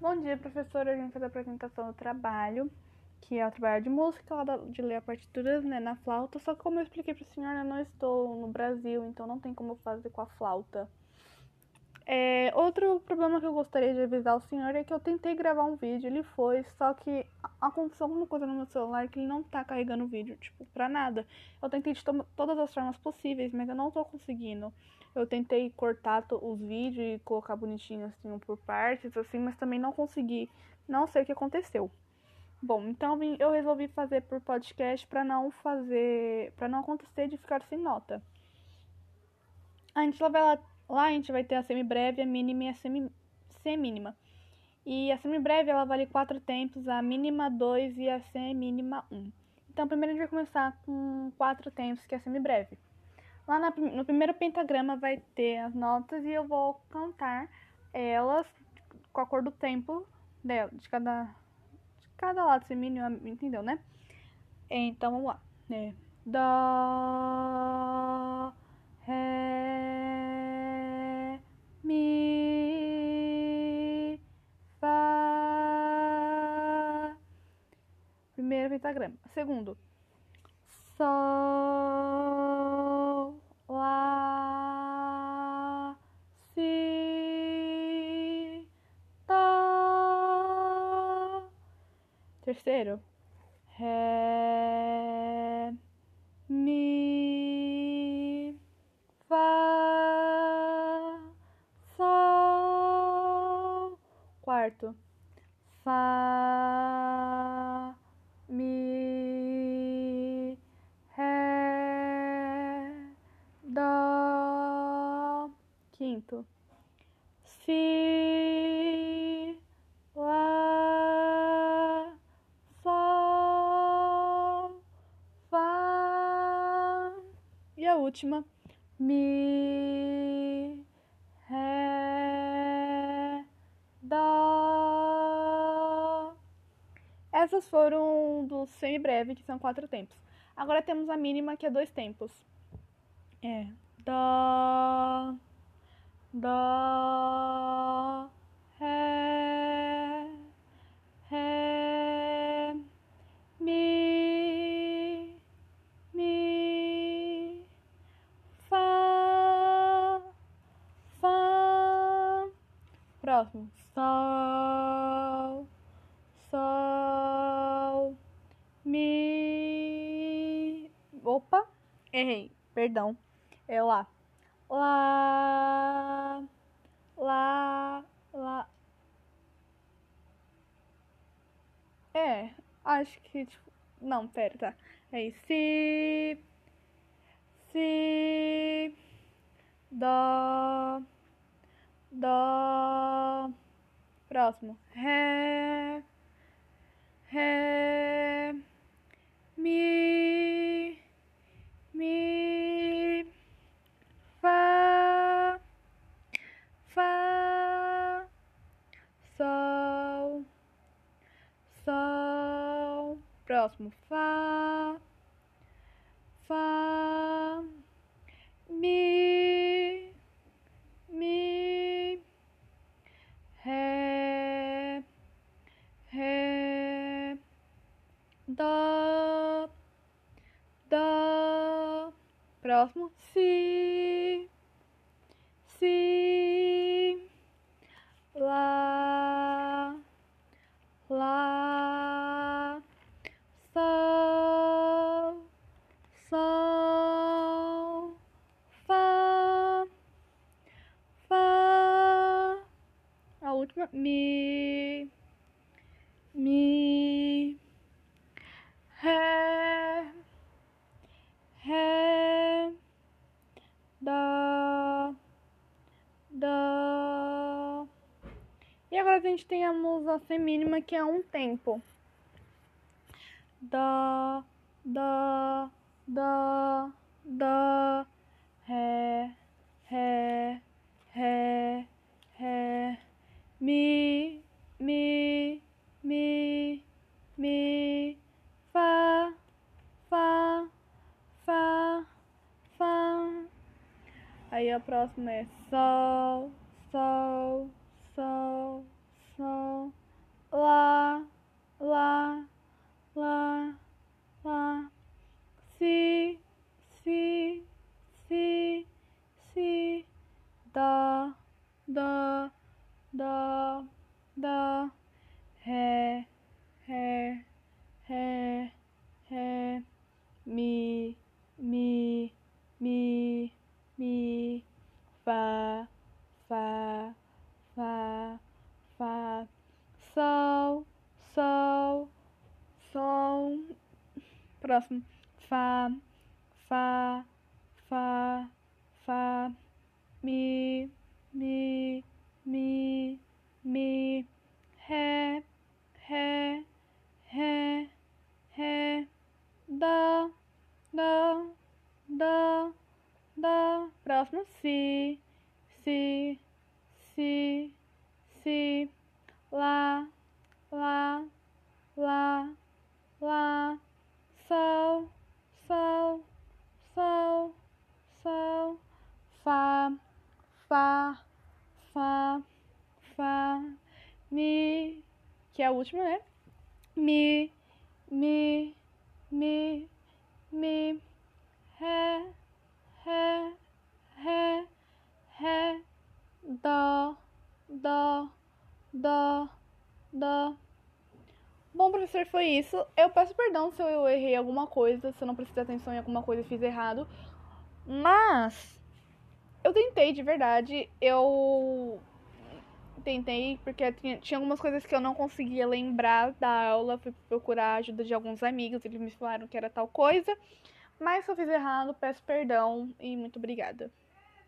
Bom dia, professora. A gente fazer a apresentação do trabalho, que é o trabalho de música, lá de ler a partituras né, na flauta. Só que, como eu expliquei para a senhora, eu não estou no Brasil, então não tem como fazer com a flauta. Outro problema que eu gostaria de avisar o senhor é que eu tentei gravar um vídeo, ele foi, só que aconteceu alguma coisa no meu celular que ele não tá carregando o vídeo, tipo, pra nada. Eu tentei de to todas as formas possíveis, mas eu não tô conseguindo. Eu tentei cortar os vídeos e colocar bonitinho assim por partes, assim, mas também não consegui. Não sei o que aconteceu. Bom, então eu resolvi fazer por podcast para não fazer, para não acontecer de ficar sem nota. A gente vai lá Lá a gente vai ter a semibreve, a mínima e a semi, semínima. E a semibreve ela vale 4 tempos, a mínima 2 e a semínima 1. Então primeiro a gente vai começar com 4 tempos, que é a semibreve. Lá na, no primeiro pentagrama vai ter as notas e eu vou cantar elas com a cor do tempo dela, de cada, de cada lado semínimo, entendeu, né? Então vamos lá. É. Dó, Ré, Mi, Fá. Primeiro pentagrama. Segundo. Sol, Lá, Si, Dó. Terceiro. Ré, Mi, Fá. quarto. Fá, Quinto. Si, Lá, Sol, Fá. E a última. Mi, Essas foram do semi-breve, que são quatro tempos. Agora temos a mínima, que é dois tempos. É. Dó. Dó. Ré. Ré. Mi. Mi. Fá. Fá. Próximo. Sol. Sol, Mi. Opa, errei, perdão. É lá. Lá, lá. É, acho que, tipo, não, pera, tá. Aí, si, si, dó, dó. Próximo, ré. Ré, próximo, Fá, Fá, Mi, Mi, Ré, Ré. Dó, Dó. Próximo, Si, Si, Lá, Lá, Sol, Sol, Fá, Fá. Mi, Mi. Ré, Ré, Dó, Dó. E agora a gente tem a musa semínima que é um tempo. Dó, Dó, Dó, Dó, Ré, Ré, Ré, Ré, Mi, mi, mi, mi, fa, fa, fa, fa. Aí a próxima é sol, sol, sol, sol, lá, lá, lá, lá, si, si, si, si, dó, dó ré, ré, ré, ré, mi, mi, mi, mi, fá, fá, fá, fá, sol, sol, sol. Próximo. Fá, fá, fá, fá, mi, mi, mi, mi, ré, ré, ré, ré, dó, dó, dó. Próximo. Si, si, si, si, lá, lá, lá, lá, sol, sol, sol, sol, fá, fá, fá, fá, mi, que é a última, né? Mi, mi, mi, mi, ré, ré, ré, ré, dó, dó, dó, dó. Bom, professor, foi isso. Eu peço perdão se eu errei alguma coisa, se eu não prestei atenção em alguma coisa e fiz errado. Mas eu tentei de verdade. Eu tentei porque tinha, tinha algumas coisas que eu não conseguia lembrar da aula. Fui procurar a ajuda de alguns amigos, eles me falaram que era tal coisa. Mas se eu fiz errado, peço perdão e muito obrigada.